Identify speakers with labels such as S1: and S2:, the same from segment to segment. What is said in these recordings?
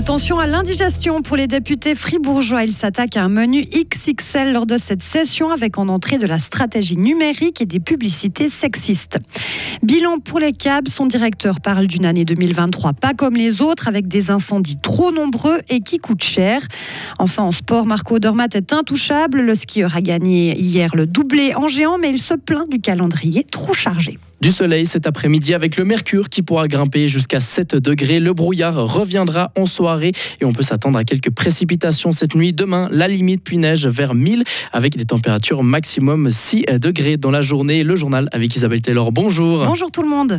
S1: Attention à l'indigestion pour les députés fribourgeois. Ils s'attaquent à un menu XXL lors de cette session avec en entrée de la stratégie numérique et des publicités sexistes. Bilan pour les CAB, son directeur parle d'une année 2023 pas comme les autres avec des incendies trop nombreux et qui coûtent cher. Enfin en sport, Marco Dormat est intouchable. Le skieur a gagné hier le doublé en géant mais il se plaint du calendrier trop chargé.
S2: Du soleil cet après-midi avec le mercure qui pourra grimper jusqu'à 7 degrés. Le brouillard reviendra en soirée et on peut s'attendre à quelques précipitations cette nuit. Demain, la limite puis neige vers 1000 avec des températures maximum 6 degrés dans la journée. Le journal avec Isabelle Taylor. Bonjour.
S1: Bonjour tout le monde.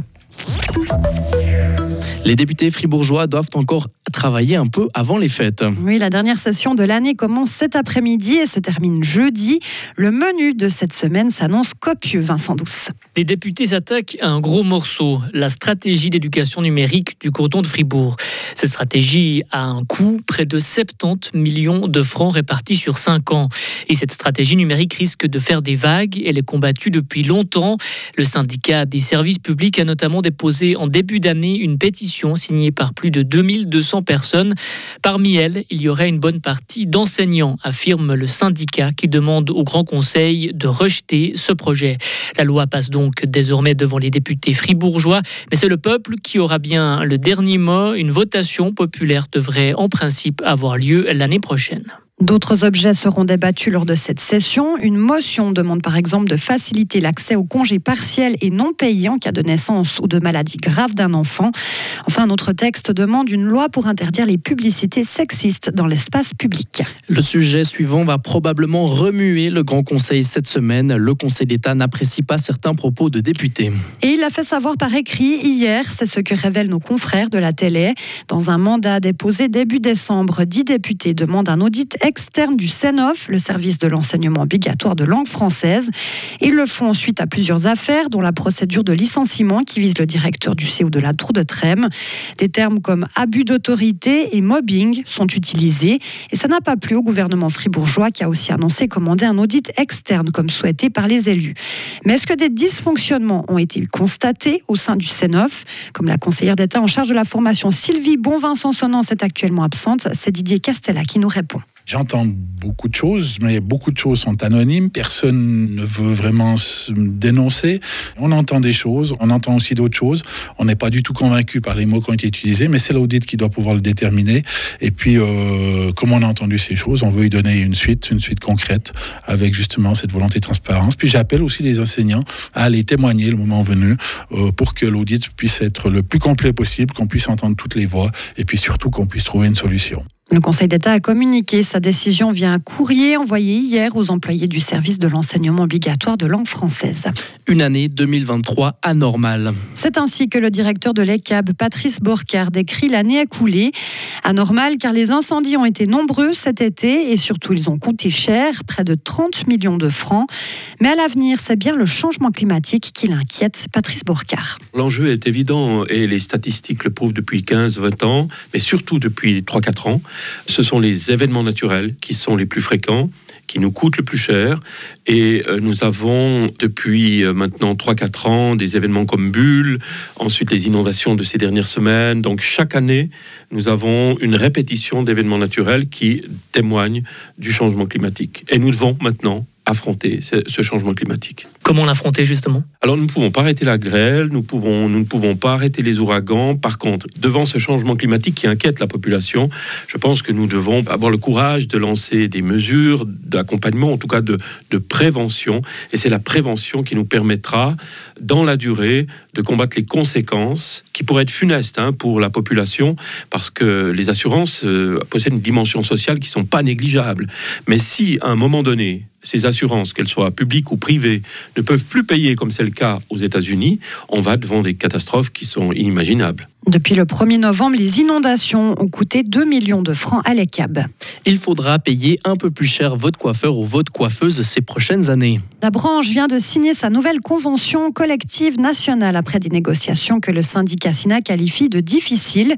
S2: Les députés fribourgeois doivent encore travailler un peu avant les fêtes.
S1: Oui, la dernière session de l'année commence cet après-midi et se termine jeudi. Le menu de cette semaine s'annonce copieux, Vincent Douce.
S3: Les députés s'attaquent à un gros morceau, la stratégie d'éducation numérique du canton de Fribourg. Cette stratégie a un coût, près de 70 millions de francs répartis sur 5 ans. Et cette stratégie numérique risque de faire des vagues. Elle est combattue depuis longtemps. Le syndicat des services publics a notamment déposé en début d'année une pétition signée par plus de 2200 personnes. Parmi elles, il y aurait une bonne partie d'enseignants, affirme le syndicat qui demande au Grand Conseil de rejeter ce projet. La loi passe donc désormais devant les députés fribourgeois, mais c'est le peuple qui aura bien le dernier mot. Une votation populaire devrait en principe avoir lieu l'année prochaine.
S1: D'autres objets seront débattus lors de cette session. Une motion demande par exemple de faciliter l'accès aux congés partiels et non payés en cas de naissance ou de maladie grave d'un enfant. Enfin, un autre texte demande une loi pour interdire les publicités sexistes dans l'espace public.
S2: Le sujet suivant va probablement remuer le Grand Conseil cette semaine. Le Conseil d'État n'apprécie pas certains propos de députés.
S1: Et il l'a fait savoir par écrit hier. C'est ce que révèlent nos confrères de la télé. Dans un mandat déposé début décembre, dix députés demandent un audit externe du CENOF, le service de l'enseignement obligatoire de langue française. Ils le font suite à plusieurs affaires, dont la procédure de licenciement qui vise le directeur du CO de la Tour de Trême. Des termes comme abus d'autorité et mobbing sont utilisés. Et ça n'a pas plu au gouvernement fribourgeois qui a aussi annoncé commander un audit externe comme souhaité par les élus. Mais est-ce que des dysfonctionnements ont été constatés au sein du CENOF Comme la conseillère d'État en charge de la formation Sylvie Bonvincent-Sonnance est actuellement absente, c'est Didier Castella qui nous répond.
S4: J'entends beaucoup de choses, mais beaucoup de choses sont anonymes. Personne ne veut vraiment se dénoncer. On entend des choses, on entend aussi d'autres choses. On n'est pas du tout convaincu par les mots qui ont été utilisés, mais c'est l'audit qui doit pouvoir le déterminer. Et puis, euh, comme on a entendu ces choses, on veut y donner une suite, une suite concrète, avec justement cette volonté de transparence. Puis j'appelle aussi les enseignants à aller témoigner le moment venu euh, pour que l'audit puisse être le plus complet possible, qu'on puisse entendre toutes les voix, et puis surtout qu'on puisse trouver une solution.
S1: Le Conseil d'État a communiqué sa décision via un courrier envoyé hier aux employés du service de l'enseignement obligatoire de langue française.
S2: Une année 2023 anormale.
S1: C'est ainsi que le directeur de l'ECAB, Patrice Borcard, décrit l'année écoulée. Anormale car les incendies ont été nombreux cet été et surtout ils ont coûté cher, près de 30 millions de francs. Mais à l'avenir, c'est bien le changement climatique qui l'inquiète, Patrice Borcard.
S5: L'enjeu est évident et les statistiques le prouvent depuis 15-20 ans, mais surtout depuis 3-4 ans ce sont les événements naturels qui sont les plus fréquents, qui nous coûtent le plus cher. Et euh, nous avons depuis euh, maintenant 3-4 ans des événements comme Bulle, ensuite les inondations de ces dernières semaines. Donc chaque année, nous avons une répétition d'événements naturels qui témoignent du changement climatique. Et nous devons maintenant affronter ce changement climatique.
S3: Comment l'affronter justement?
S5: Alors nous ne pouvons pas arrêter la grêle, nous, pouvons, nous ne pouvons pas arrêter les ouragans. Par contre, devant ce changement climatique qui inquiète la population, je pense que nous devons avoir le courage de lancer des mesures d'accompagnement, en tout cas de, de prévention. Et c'est la prévention qui nous permettra, dans la durée, de combattre les conséquences qui pourraient être funestes hein, pour la population, parce que les assurances euh, possèdent une dimension sociale qui ne sont pas négligeables. Mais si, à un moment donné, ces assurances, qu'elles soient publiques ou privées, ne peuvent plus payer comme c'est le cas aux États-Unis, on va devant des catastrophes qui sont inimaginables.
S1: Depuis le 1er novembre, les inondations ont coûté 2 millions de francs à l'ECAB.
S2: Il faudra payer un peu plus cher votre coiffeur ou votre coiffeuse ces prochaines années.
S1: La branche vient de signer sa nouvelle convention collective nationale après des négociations que le syndicat SINA qualifie de difficiles.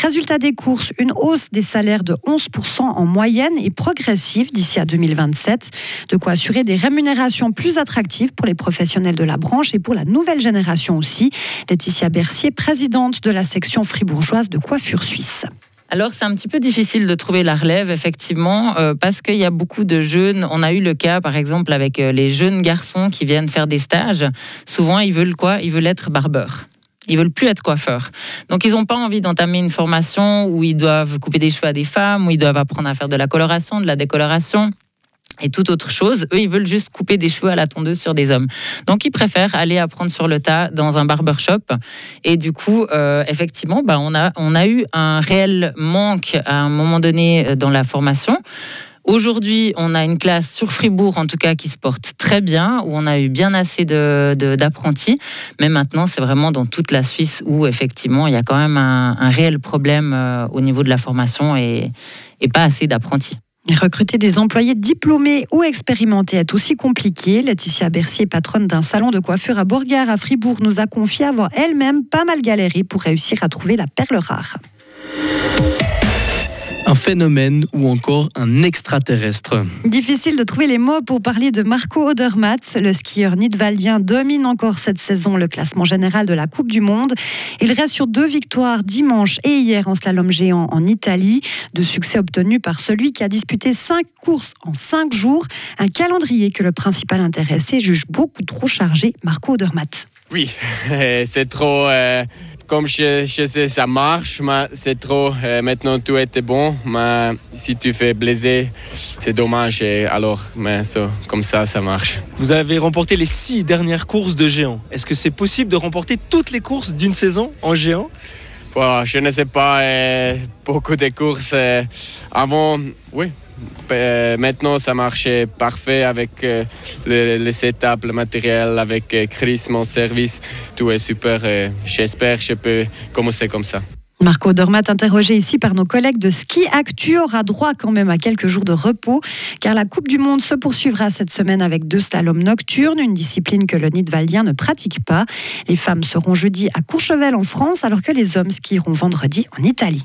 S1: Résultat des courses, une hausse des salaires de 11% en moyenne et progressive d'ici à 2027. De quoi assurer des rémunérations plus attractives pour les professionnels de la branche et pour la nouvelle génération aussi. Laetitia Bercier, présidente de la section fribourgeoise de coiffure suisse.
S6: alors c'est un petit peu difficile de trouver la relève, effectivement, euh, parce qu'il y a beaucoup de jeunes. On a eu le cas, par exemple, avec euh, les jeunes garçons qui viennent faire des stages. Souvent, ils veulent quoi? Ils veulent être barbeurs. Ils veulent plus être coiffeurs. Donc, ils n'ont pas envie d'entamer une formation où ils doivent couper des cheveux à des femmes, où ils doivent apprendre à faire de la coloration, de la décoloration et toute autre chose. Eux, ils veulent juste couper des cheveux à la tondeuse sur des hommes. Donc, ils préfèrent aller apprendre sur le tas dans un barbershop. Et du coup, euh, effectivement, bah, on, a, eu un réel manque à un moment donné euh, dans la formation. Aujourd'hui, on a une classe sur Fribourg, en tout cas, qui se porte très bien, où on a eu bien assez d'apprentis. Mais maintenant, c'est vraiment dans toute la Suisse où, effectivement, il y a quand même un, réel problème euh, au niveau de la formation et pas assez d'apprentis.
S1: Recruter des employés diplômés ou expérimentés est aussi compliqué. Laetitia Bercier, patronne d'un salon de coiffure à Borgard, à Fribourg, nous a confié avoir elle-même pas mal galéré pour réussir à trouver la perle rare
S2: un phénomène ou encore un extraterrestre.
S1: Difficile de trouver les mots pour parler de Marco Odermatt. Le skieur nidwaldien domine encore cette saison le classement général de la Coupe du Monde. Il reste sur deux victoires dimanche et hier en slalom géant en Italie. De succès obtenus par celui qui a disputé cinq courses en cinq jours. Un calendrier que le principal intéressé juge beaucoup trop chargé. Marco Odermatt.
S7: Oui, c'est trop. Euh comme je, sais, ça marche, mais c'est trop. Euh, maintenant, tout était bon, mais si tu fais blesser, c'est dommage. Et alors, mais ça, comme ça, ça marche.
S8: Vous avez remporté les six dernières courses de géant. Est-ce que c'est possible de remporter toutes les courses d'une saison en géant?
S7: Je ne sais pas. Euh, beaucoup de courses. Avant, oui, euh, maintenant, ça marchait parfait avec euh, le, setup, le matériel, avec euh, Chris, mon service. Tout est super. J'espère que je peux commencer comme ça.
S1: Marco Dormat, interrogé ici par nos collègues de Ski Actu, aura droit quand même à quelques jours de repos, car la Coupe du Monde se poursuivra cette semaine avec deux slaloms nocturnes, une discipline que le Nidwaldien ne pratique pas. Les femmes seront jeudi à Courchevel en France, alors que les hommes skieront vendredi en Italie.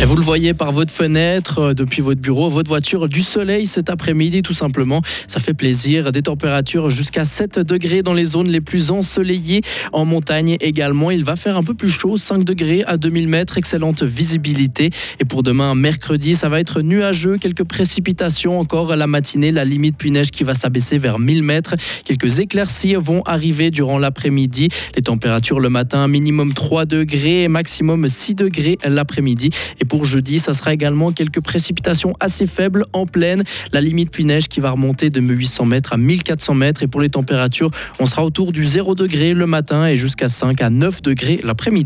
S2: Et vous le voyez par votre fenêtre, euh, depuis votre bureau, votre voiture, du soleil cet après-midi tout simplement. Ça fait plaisir. Des températures jusqu'à 7 degrés dans les zones les plus ensoleillées. En montagne également, il va faire un peu plus chaud, 5 degrés à 2000 mètres. Excellente visibilité. Et pour demain, mercredi, ça va être nuageux. Quelques précipitations encore la matinée. La limite puis neige qui va s'abaisser vers 1000 mètres. Quelques éclaircies vont arriver durant l'après-midi. Les températures le matin, minimum 3 degrés maximum 6 degrés l'après-midi. Pour jeudi, ça sera également quelques précipitations assez faibles en pleine. La limite puis neige qui va remonter de 800 mètres à 1400 mètres. Et pour les températures, on sera autour du 0 degré le matin et jusqu'à 5 à 9 degrés l'après-midi.